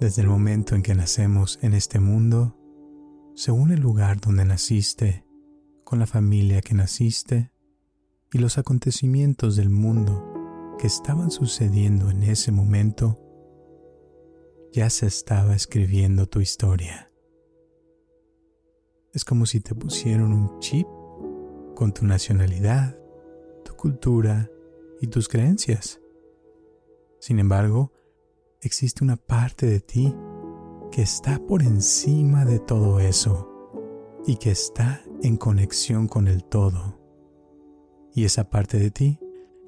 Desde el momento en que nacemos en este mundo, según el lugar donde naciste, con la familia que naciste y los acontecimientos del mundo que estaban sucediendo en ese momento, ya se estaba escribiendo tu historia. Es como si te pusieron un chip con tu nacionalidad, tu cultura y tus creencias. Sin embargo, existe una parte de ti que está por encima de todo eso y que está en conexión con el todo. Y esa parte de ti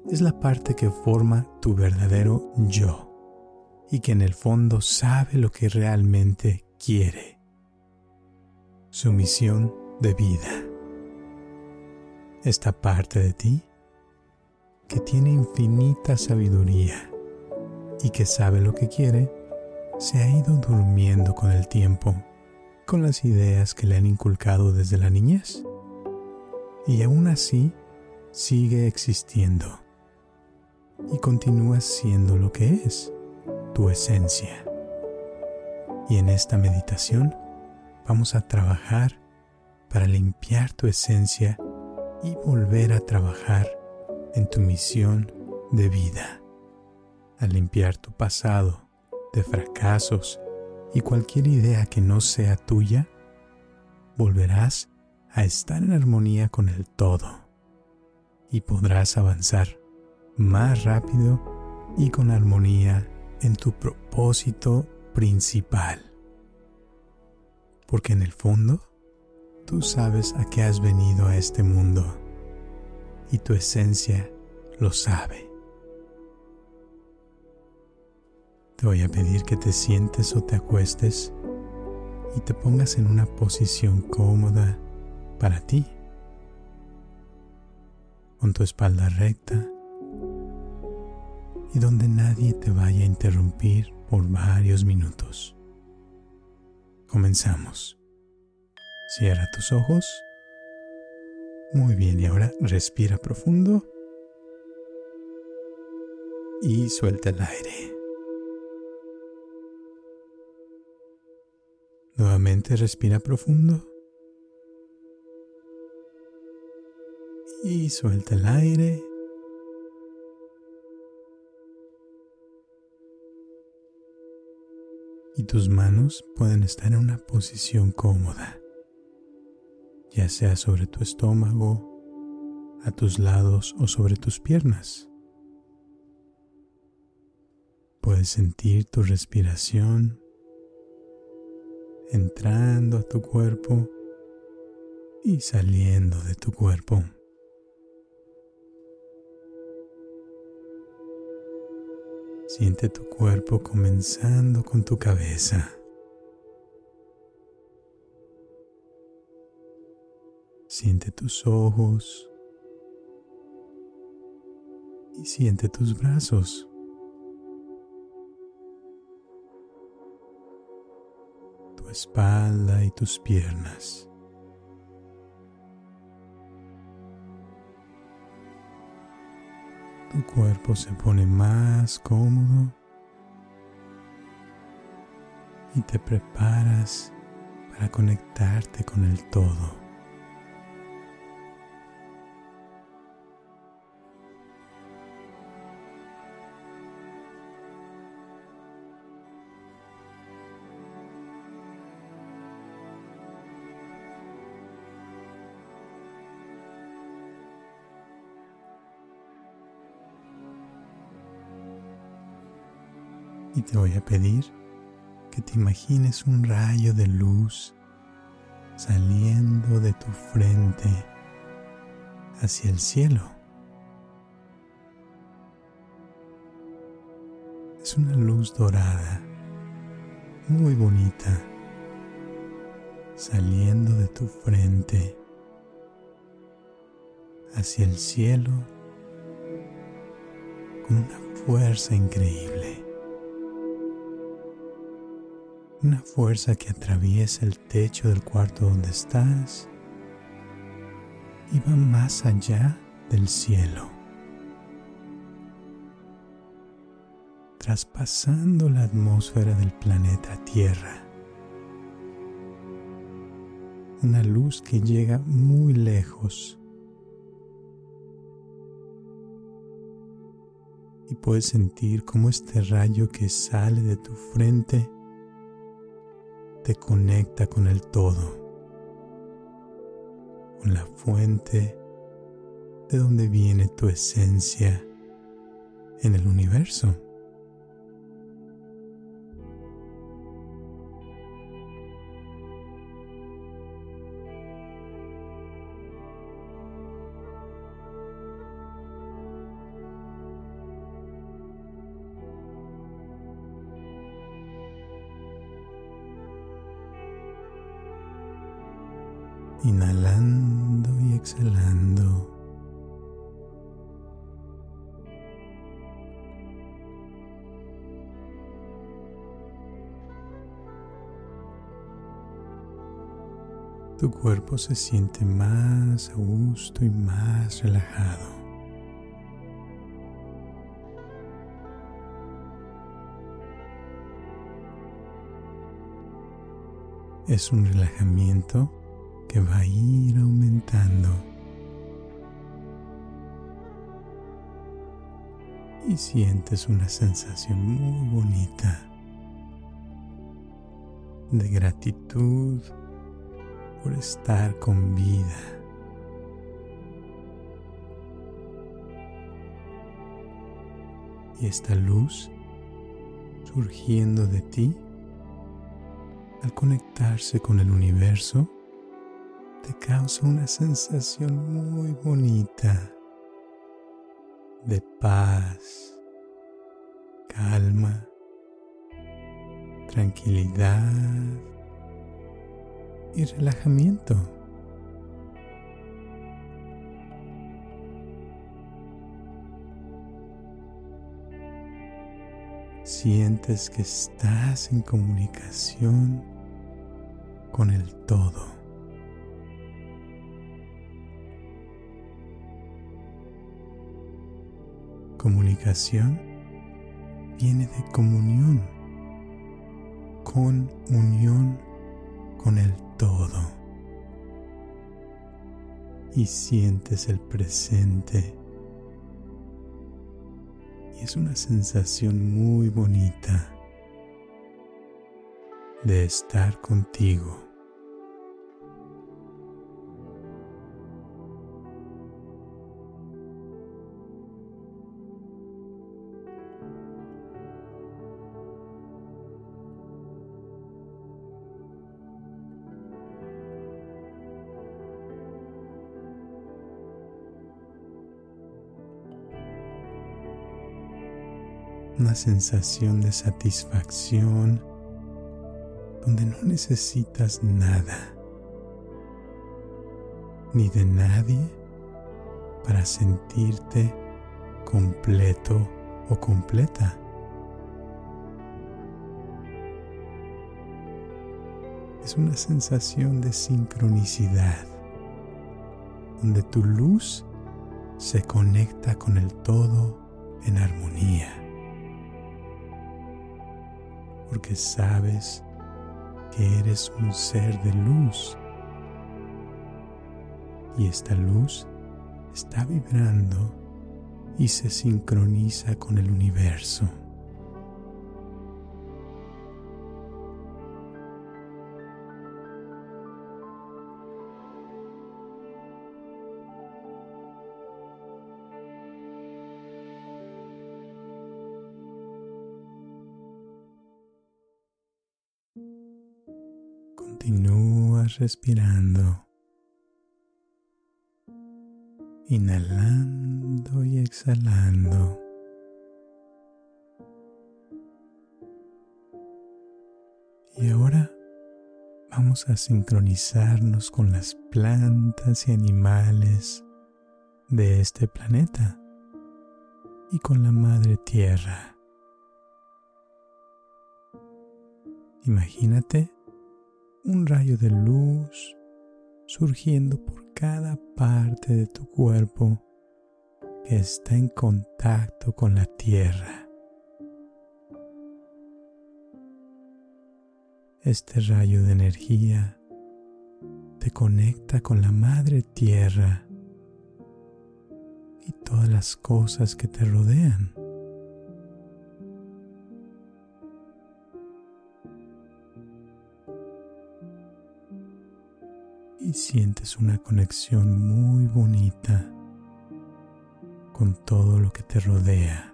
es la parte que forma tu verdadero yo y que en el fondo sabe lo que realmente quiere. Su misión de vida. Esta parte de ti que tiene infinita sabiduría y que sabe lo que quiere, se ha ido durmiendo con el tiempo, con las ideas que le han inculcado desde la niñez. Y aún así sigue existiendo y continúa siendo lo que es, tu esencia. Y en esta meditación vamos a trabajar para limpiar tu esencia y volver a trabajar en tu misión de vida al limpiar tu pasado de fracasos y cualquier idea que no sea tuya, volverás a estar en armonía con el todo y podrás avanzar más rápido y con armonía en tu propósito principal. Porque en el fondo, tú sabes a qué has venido a este mundo y tu esencia lo sabe. Te voy a pedir que te sientes o te acuestes y te pongas en una posición cómoda para ti, con tu espalda recta y donde nadie te vaya a interrumpir por varios minutos. Comenzamos. Cierra tus ojos. Muy bien, y ahora respira profundo y suelta el aire. Nuevamente respira profundo. Y suelta el aire. Y tus manos pueden estar en una posición cómoda, ya sea sobre tu estómago, a tus lados o sobre tus piernas. Puedes sentir tu respiración entrando a tu cuerpo y saliendo de tu cuerpo. Siente tu cuerpo comenzando con tu cabeza. Siente tus ojos y siente tus brazos. Espalda y tus piernas. Tu cuerpo se pone más cómodo y te preparas para conectarte con el todo. Te voy a pedir que te imagines un rayo de luz saliendo de tu frente hacia el cielo. Es una luz dorada muy bonita saliendo de tu frente hacia el cielo con una fuerza increíble. Una fuerza que atraviesa el techo del cuarto donde estás y va más allá del cielo. traspasando la atmósfera del planeta Tierra. Una luz que llega muy lejos. Y puedes sentir cómo este rayo que sale de tu frente te conecta con el todo, con la fuente de donde viene tu esencia en el universo. Exhalando. Tu cuerpo se siente más a gusto y más relajado. Es un relajamiento que va a ir aumentando. Y sientes una sensación muy bonita de gratitud por estar con vida. Y esta luz surgiendo de ti al conectarse con el universo te causa una sensación muy bonita de paz, calma, tranquilidad y relajamiento. Sientes que estás en comunicación con el todo. Comunicación viene de comunión, con unión con el todo. Y sientes el presente. Y es una sensación muy bonita de estar contigo. Una sensación de satisfacción donde no necesitas nada ni de nadie para sentirte completo o completa. Es una sensación de sincronicidad, donde tu luz se conecta con el todo en armonía porque sabes que eres un ser de luz y esta luz está vibrando y se sincroniza con el universo. Respirando, inhalando y exhalando. vamos a sincronizarnos con las plantas y animales de este planeta y con la Madre Tierra. Imagínate un rayo de luz surgiendo por cada parte de tu cuerpo que está en contacto con la tierra. Este rayo de energía te conecta con la madre tierra y todas las cosas que te rodean. Y sientes una conexión muy bonita con todo lo que te rodea.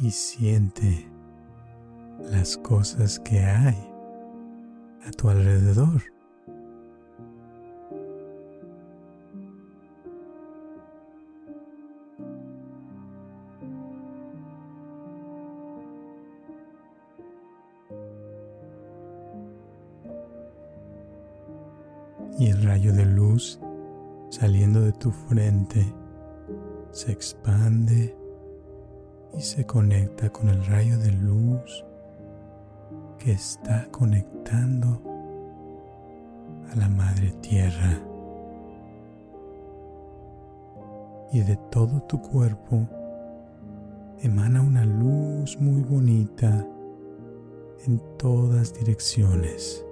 Y siente las cosas que hay a tu alrededor. Se conecta con el rayo de luz que está conectando a la Madre Tierra. Y de todo tu cuerpo emana una luz muy bonita en todas direcciones.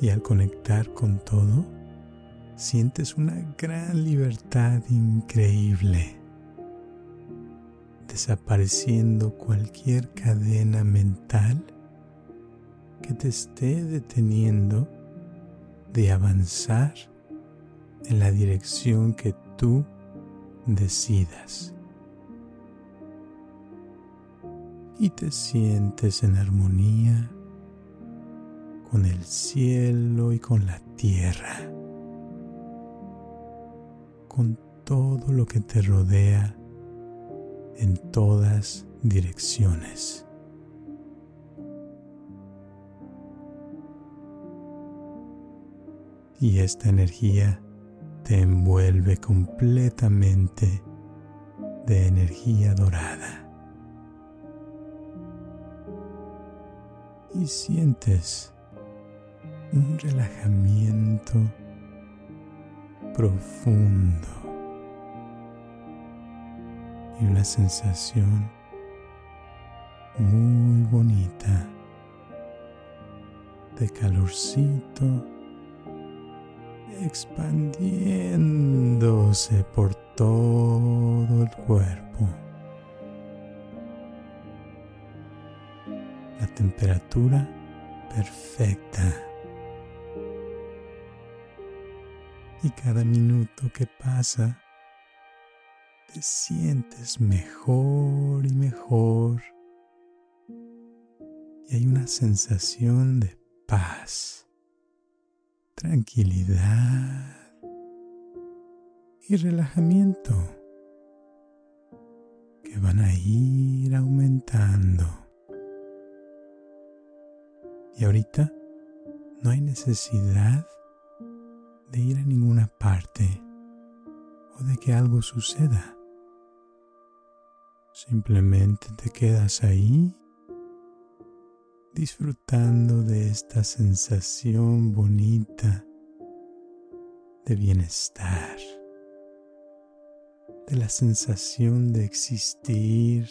Y al conectar con todo, sientes una gran libertad increíble, desapareciendo cualquier cadena mental que te esté deteniendo de avanzar en la dirección que tú decidas. Y te sientes en armonía con el cielo y con la tierra, con todo lo que te rodea en todas direcciones. Y esta energía te envuelve completamente de energía dorada. Y sientes un relajamiento profundo y una sensación muy bonita de calorcito expandiéndose por todo el cuerpo. La temperatura perfecta. Y cada minuto que pasa te sientes mejor y mejor y hay una sensación de paz, tranquilidad y relajamiento que van a ir aumentando. Y ahorita no hay necesidad de ir a ninguna parte o de que algo suceda. Simplemente te quedas ahí disfrutando de esta sensación bonita de bienestar, de la sensación de existir,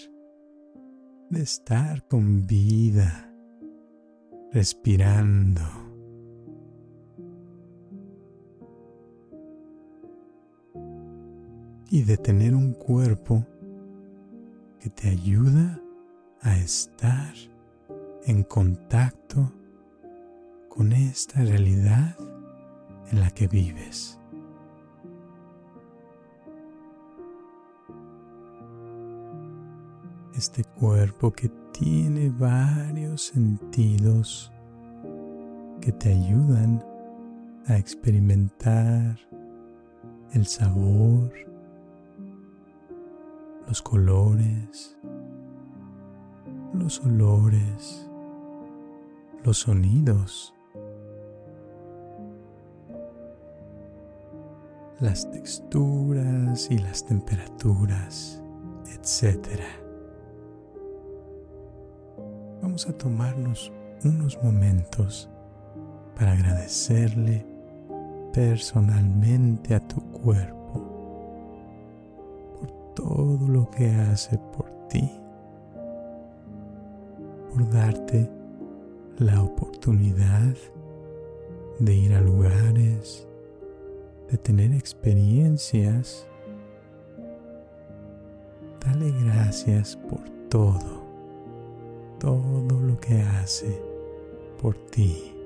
de estar con vida, respirando y de tener un cuerpo que te ayuda a estar en contacto con esta realidad en la que vives. Este cuerpo que tiene varios sentidos que te ayudan a experimentar el sabor, los colores, los olores, los sonidos, las texturas y las temperaturas, etc. Vamos a tomarnos unos momentos para agradecerle personalmente a tu cuerpo todo lo que hace por ti, por darte la oportunidad de ir a lugares, de tener experiencias. Dale gracias por todo, todo lo que hace por ti.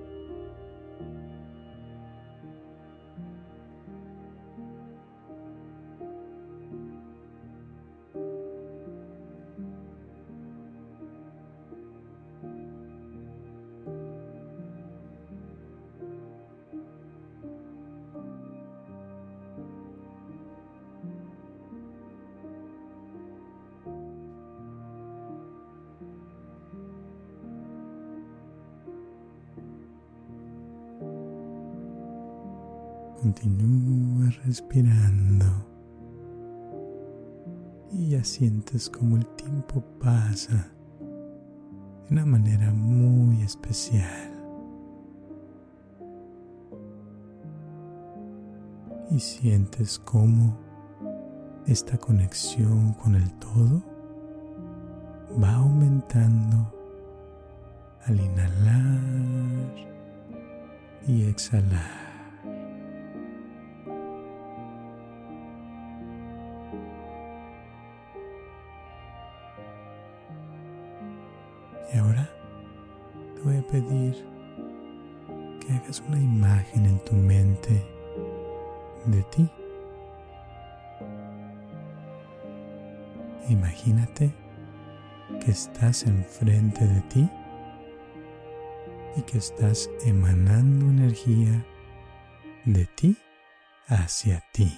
Continúa respirando y ya sientes como el tiempo pasa de una manera muy especial. Y sientes cómo esta conexión con el todo va aumentando al inhalar y exhalar. Imagínate que estás enfrente de ti y que estás emanando energía de ti hacia ti.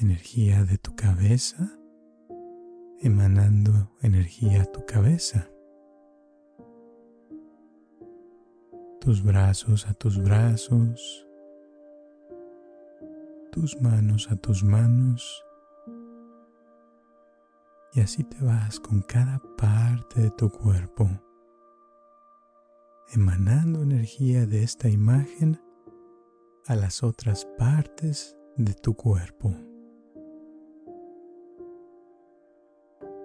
energía de tu cabeza, emanando energía a tu cabeza. Tus brazos a tus brazos, tus manos a tus manos. Y así te vas con cada parte de tu cuerpo, emanando energía de esta imagen a las otras partes de tu cuerpo.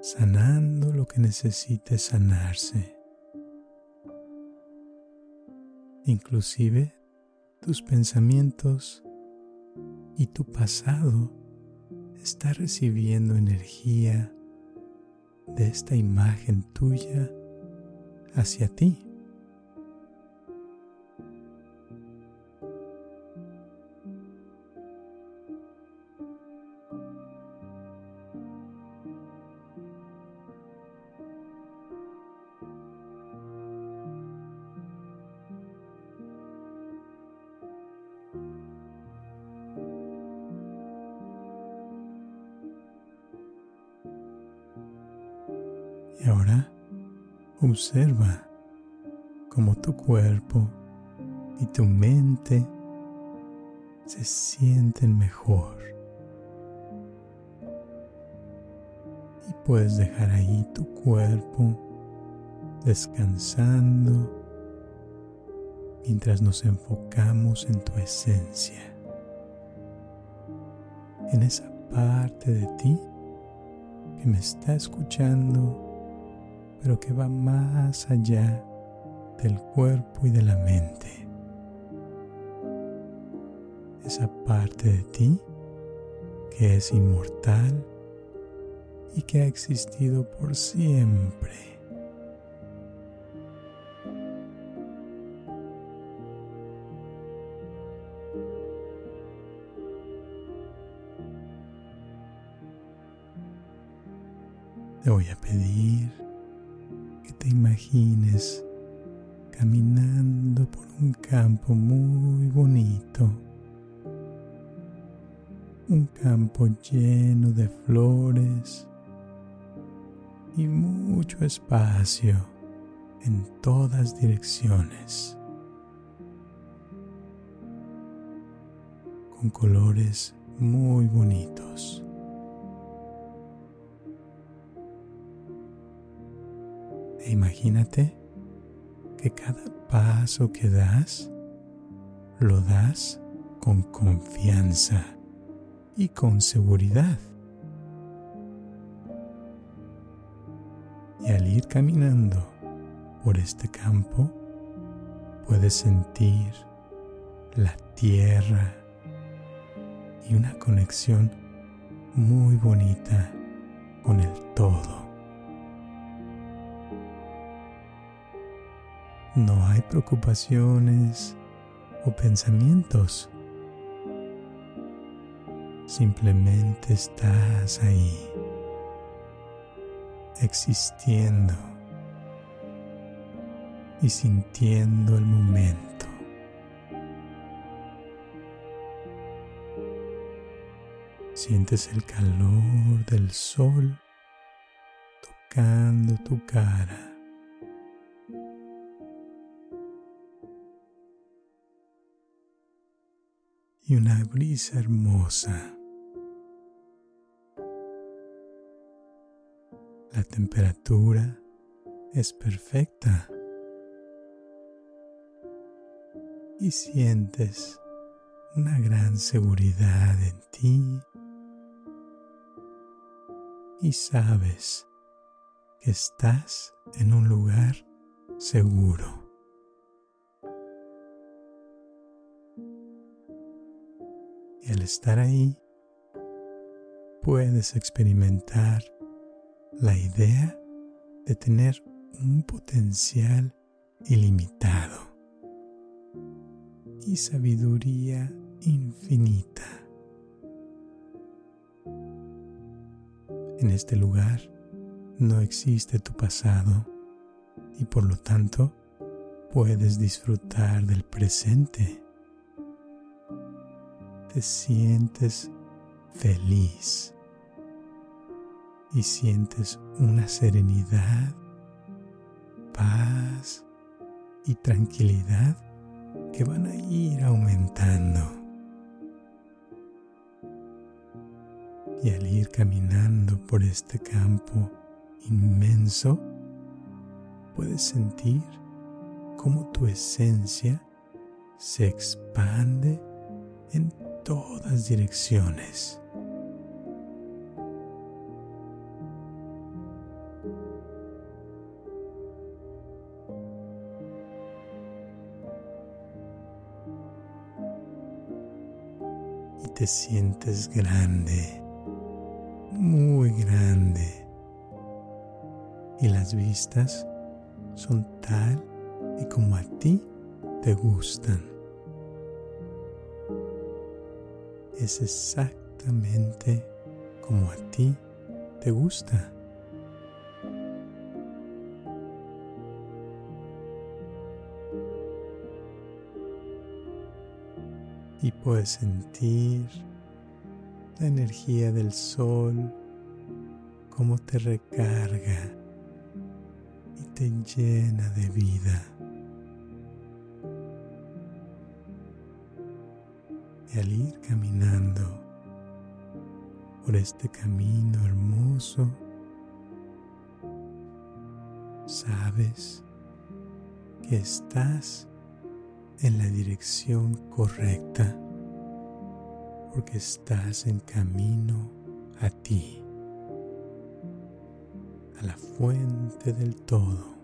sanando lo que necesite sanarse. Inclusive tus pensamientos y tu pasado está recibiendo energía de esta imagen tuya hacia ti. Y ahora observa cómo tu cuerpo y tu mente se sienten mejor. Y puedes dejar ahí tu cuerpo descansando mientras nos enfocamos en tu esencia, en esa parte de ti que me está escuchando pero que va más allá del cuerpo y de la mente. Esa parte de ti que es inmortal y que ha existido por siempre. Te voy a pedir te imagines caminando por un campo muy bonito. Un campo lleno de flores y mucho espacio en todas direcciones. Con colores muy bonitos. Imagínate que cada paso que das lo das con confianza y con seguridad. Y al ir caminando por este campo, puedes sentir la tierra y una conexión muy bonita con el todo. No hay preocupaciones o pensamientos. Simplemente estás ahí, existiendo y sintiendo el momento. Sientes el calor del sol tocando tu cara. Y una brisa hermosa. La temperatura es perfecta y sientes una gran seguridad en ti y sabes que estás en un lugar seguro. Y al estar ahí, puedes experimentar la idea de tener un potencial ilimitado y sabiduría infinita. En este lugar no existe tu pasado y por lo tanto puedes disfrutar del presente te sientes feliz y sientes una serenidad, paz y tranquilidad que van a ir aumentando. Y al ir caminando por este campo inmenso, puedes sentir cómo tu esencia se expande en todas direcciones. Y te sientes grande, muy grande. Y las vistas son tal y como a ti te gustan. Es exactamente como a ti te gusta. Y puedes sentir la energía del sol, como te recarga y te llena de vida. Al ir caminando por este camino hermoso, sabes que estás en la dirección correcta porque estás en camino a ti, a la fuente del todo.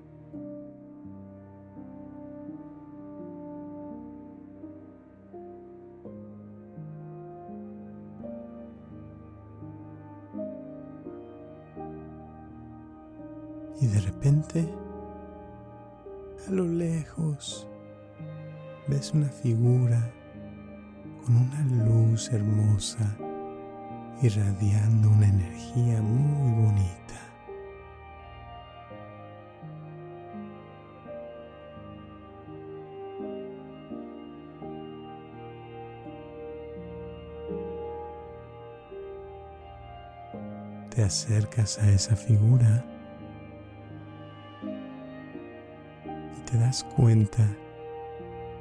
irradiando una energía muy bonita. Te acercas a esa figura y te das cuenta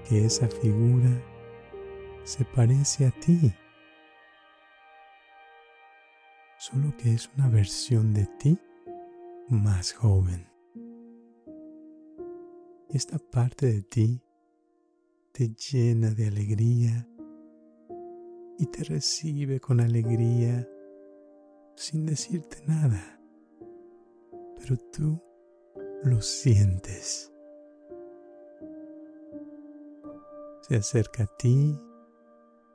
que esa figura se parece a ti solo que es una versión de ti más joven. Y esta parte de ti te llena de alegría y te recibe con alegría sin decirte nada, pero tú lo sientes. Se acerca a ti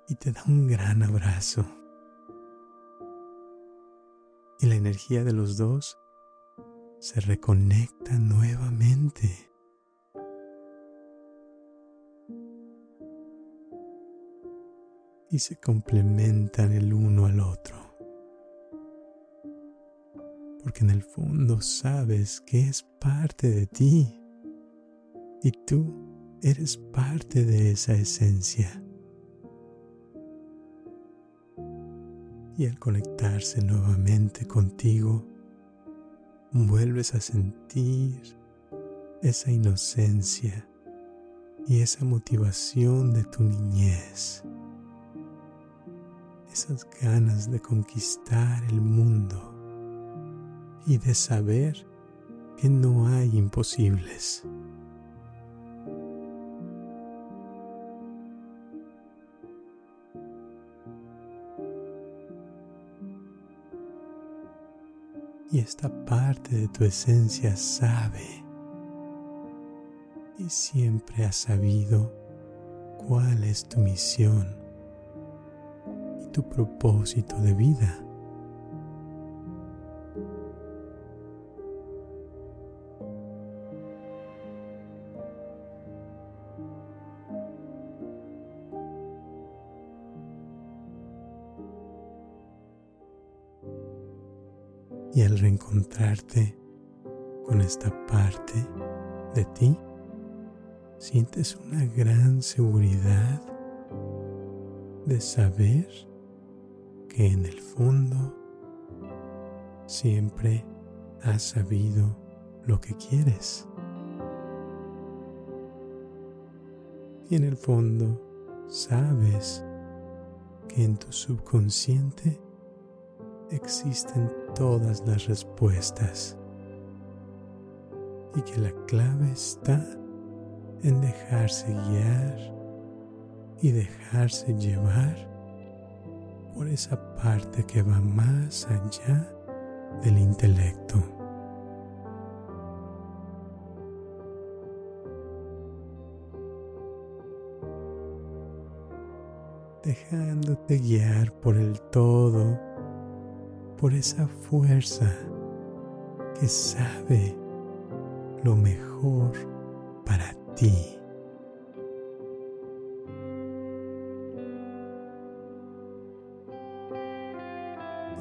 y te da un gran abrazo. Y la energía de los dos se reconecta nuevamente. y se complementan el uno al otro. Porque en el fondo sabes que es parte de ti y tú eres parte de esa esencia. Y al conectarse nuevamente contigo, vuelves a sentir esa inocencia y esa motivación de tu niñez esas ganas de conquistar el mundo y de saber que no hay imposibles. Y esta parte de tu esencia sabe y siempre ha sabido cuál es tu misión tu propósito de vida. Con esta parte de ti, sientes una gran seguridad de saber que en el fondo siempre has sabido lo que quieres. Y en el fondo sabes que en tu subconsciente existen todas las respuestas y que la clave está en dejarse guiar y dejarse llevar por esa parte que va más allá del intelecto. dejándote guiar por el todo, por esa fuerza que sabe lo mejor para ti.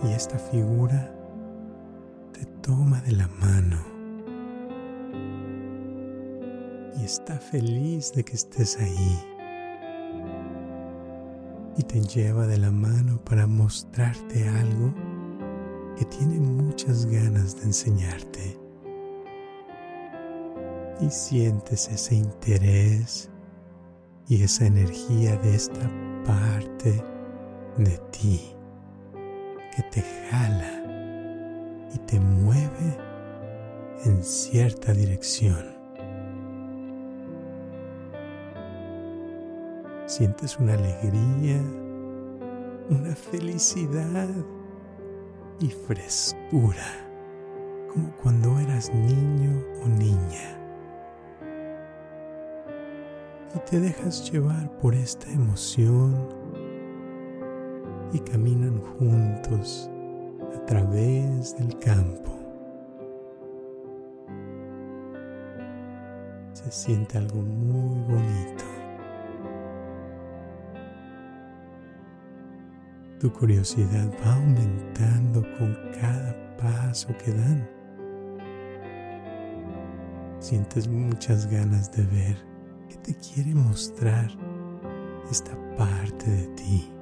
y esta figura te toma de la mano y está feliz de que estés ahí y te lleva de la mano para mostrarte algo que tiene muchas ganas de enseñarte. Y sientes ese interés y esa energía de esta parte de ti que te jala y te mueve en cierta dirección. Sientes una alegría, una felicidad y frescura, como cuando eras niño o niña. Y te dejas llevar por esta emoción y caminan juntos a través del campo. Se siente algo muy bonito. Tu curiosidad va aumentando con cada paso que dan. Sientes muchas ganas de ver que te quiere mostrar esta parte de ti.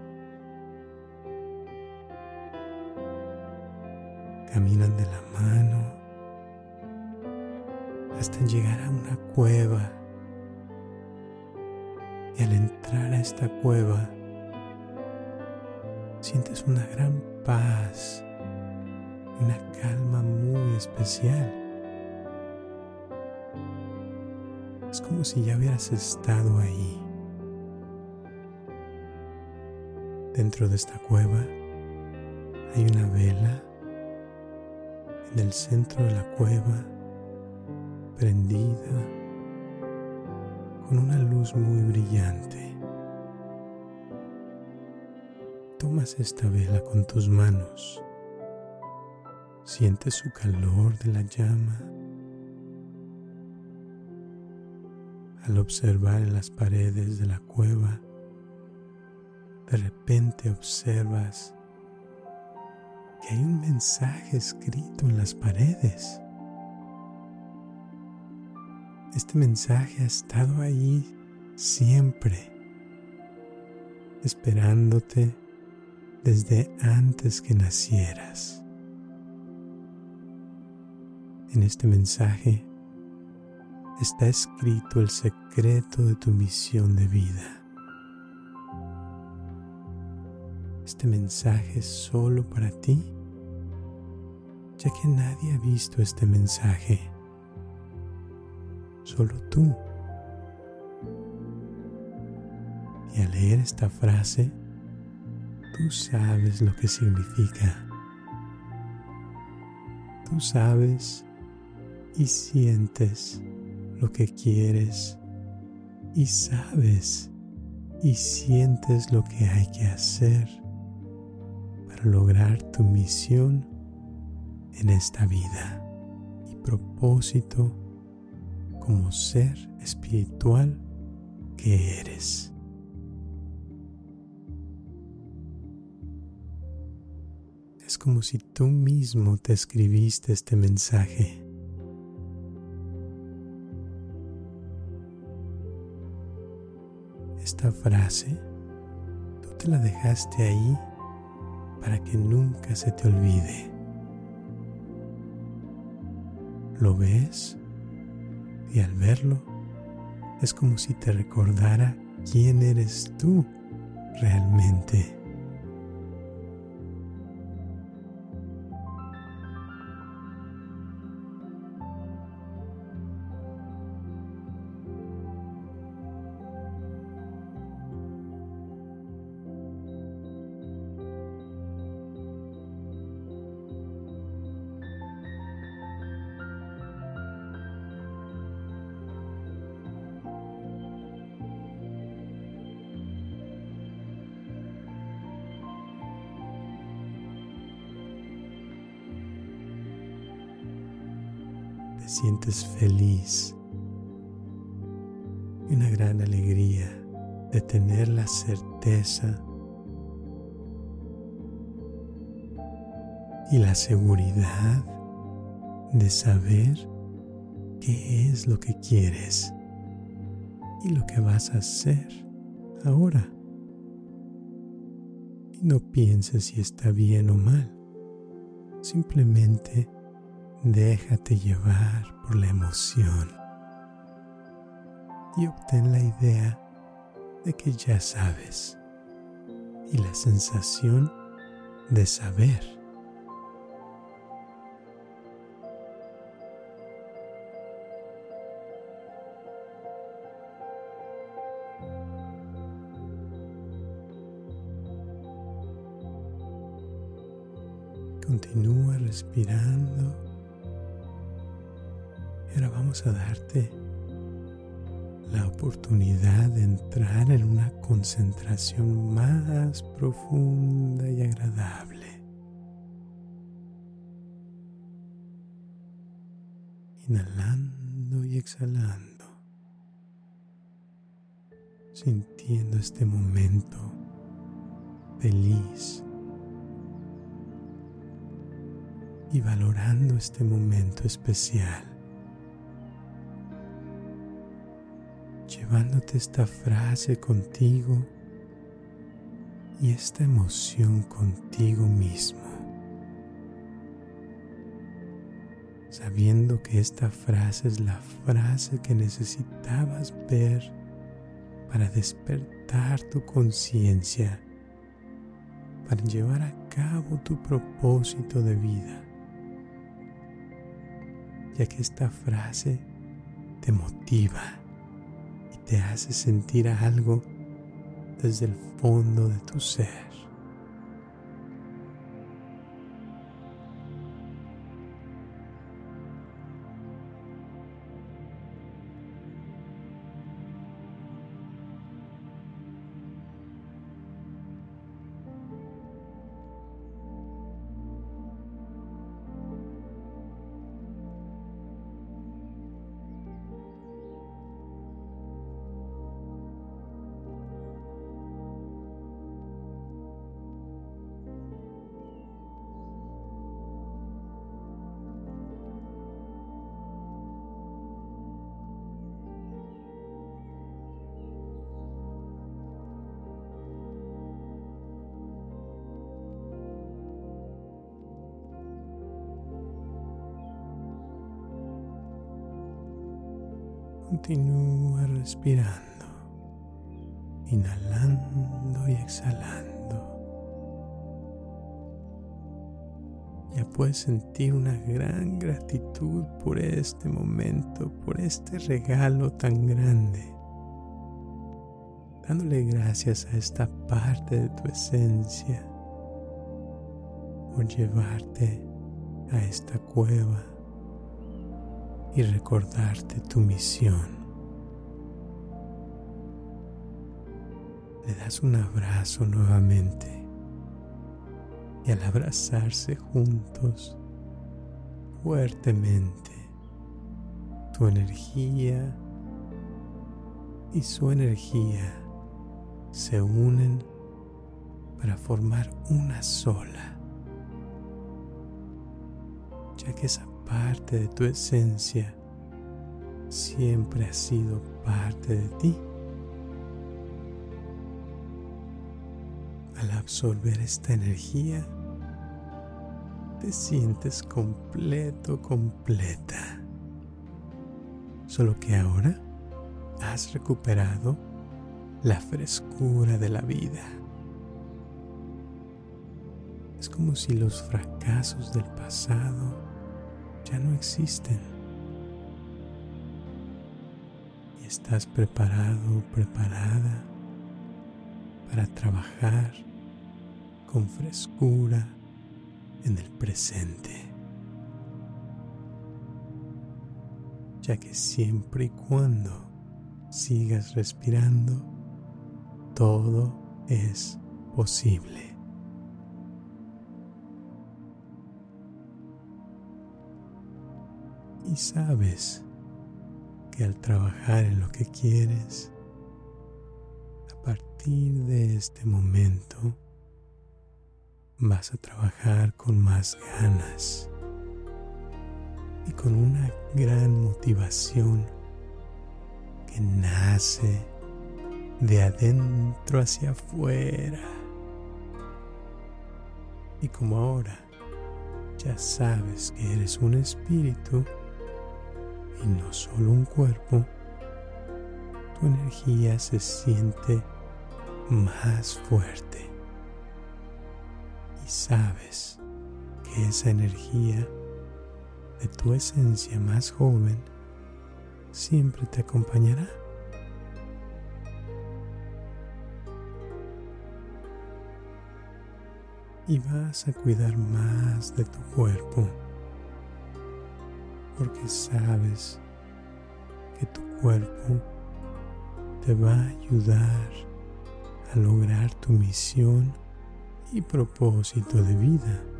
caminan de la mano hasta llegar a una cueva. Y al entrar a esta cueva, sientes una gran paz una calma muy especial. Es como si ya hubieras estado ahí. Dentro de esta cueva hay una vela. En el centro de la cueva prendida con una luz muy brillante. Tomas esta vela con tus manos, sientes su calor de la llama. Al observar en las paredes de la cueva, de repente observas que hay un mensaje escrito en las paredes. Este mensaje ha estado ahí siempre, esperándote desde antes que nacieras. En este mensaje está escrito el secreto de tu misión de vida. Este mensaje es solo para ti, ya que nadie ha visto este mensaje solo tú. Y al leer esta frase, tú sabes lo que significa. Tú sabes y sientes lo que quieres y sabes y sientes lo que hay que hacer para lograr tu misión en esta vida y propósito como ser espiritual que eres. Como si tú mismo te escribiste este mensaje. Esta frase, tú te la dejaste ahí para que nunca se te olvide. ¿Lo ves? y al verlo es como si te recordara quién eres tú realmente. Sientes feliz y una gran alegría de tener la certeza y la seguridad de saber qué es lo que quieres y lo que vas a hacer ahora. Y no pienses si está bien o mal, simplemente Déjate llevar por la emoción y obtén la idea de que ya sabes y la sensación de saber. Continúa respirando a darte la oportunidad de entrar en una concentración más profunda y agradable. Inhalando y exhalando, sintiendo este momento feliz y valorando este momento especial. Llevándote esta frase contigo y esta emoción contigo mismo. sabiendo que esta frase es la frase que necesitabas ver para despertar tu conciencia, para llevar a cabo tu propósito de vida, ya que esta frase te motiva te hace sentir algo desde el fondo de tu ser. Continúa respirando, inhalando y exhalando. Ya puedes sentir una gran gratitud por este momento, por este regalo tan grande. Dándole gracias a esta parte de tu esencia por llevarte a esta cueva y recordarte tu misión. Le das un abrazo nuevamente y al abrazarse juntos fuertemente, tu energía y su energía se unen para formar una sola, ya que esa parte de tu esencia siempre ha sido parte de ti. Al absorber esta energía, te sientes completo, completa. Solo que ahora has recuperado la frescura de la vida. Es como si los fracasos del pasado ya no existen. Y estás preparado preparada para trabajar con frescura en el presente. Ya que siempre y cuando sigas respirando, todo es posible. Y sabes que al trabajar en lo que quieres, a partir de este momento, vas a trabajar con más ganas y con una gran motivación que nace de adentro hacia afuera. Y como ahora ya sabes que eres un espíritu, y no solo un cuerpo, tu energía se siente más fuerte. Y sabes que esa energía de tu esencia más joven siempre te acompañará. Y vas a cuidar más de tu cuerpo porque sabes que tu cuerpo te va a ayudar a lograr tu misión y propósito de vida.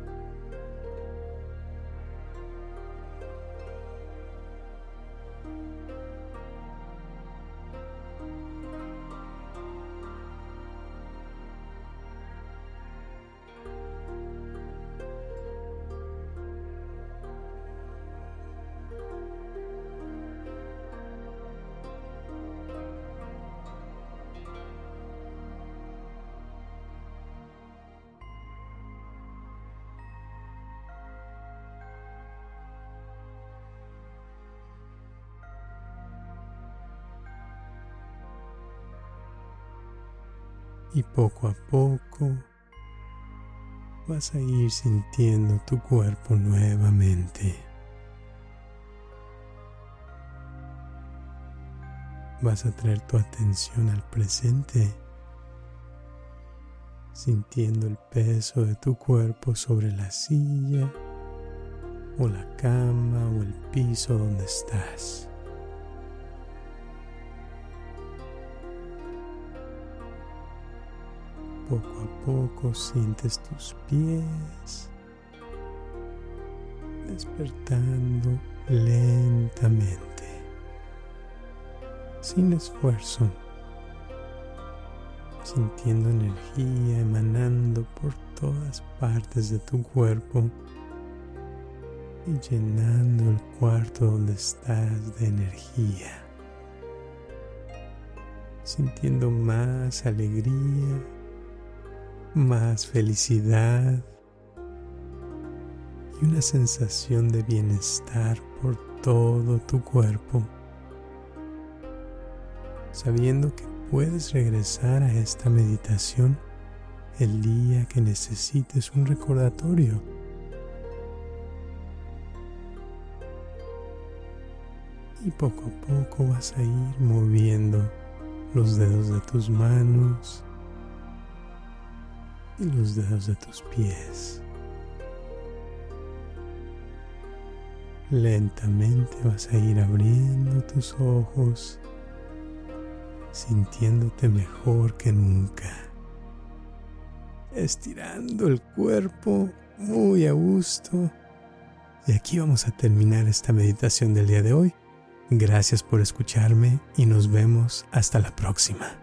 Y poco a poco vas a ir sintiendo tu cuerpo nuevamente. Vas a traer tu atención al presente, sintiendo el peso de tu cuerpo sobre la silla o la cama o el piso donde estás. Poco a poco sientes tus pies despertando lentamente, sin esfuerzo, sintiendo energía emanando por todas partes de tu cuerpo y llenando el cuarto donde estás de energía, sintiendo más alegría, más felicidad y una sensación de bienestar por todo tu cuerpo, sabiendo que puedes regresar a esta meditación el día que necesites un recordatorio. Y poco a poco vas a ir moviendo los dedos de tus manos y los dedos de tus pies. Lentamente vas a ir abriendo tus ojos, sintiéndote mejor que nunca, estirando el cuerpo muy a gusto. Y aquí vamos a terminar esta meditación del día de hoy. Gracias por escucharme y nos vemos hasta la próxima.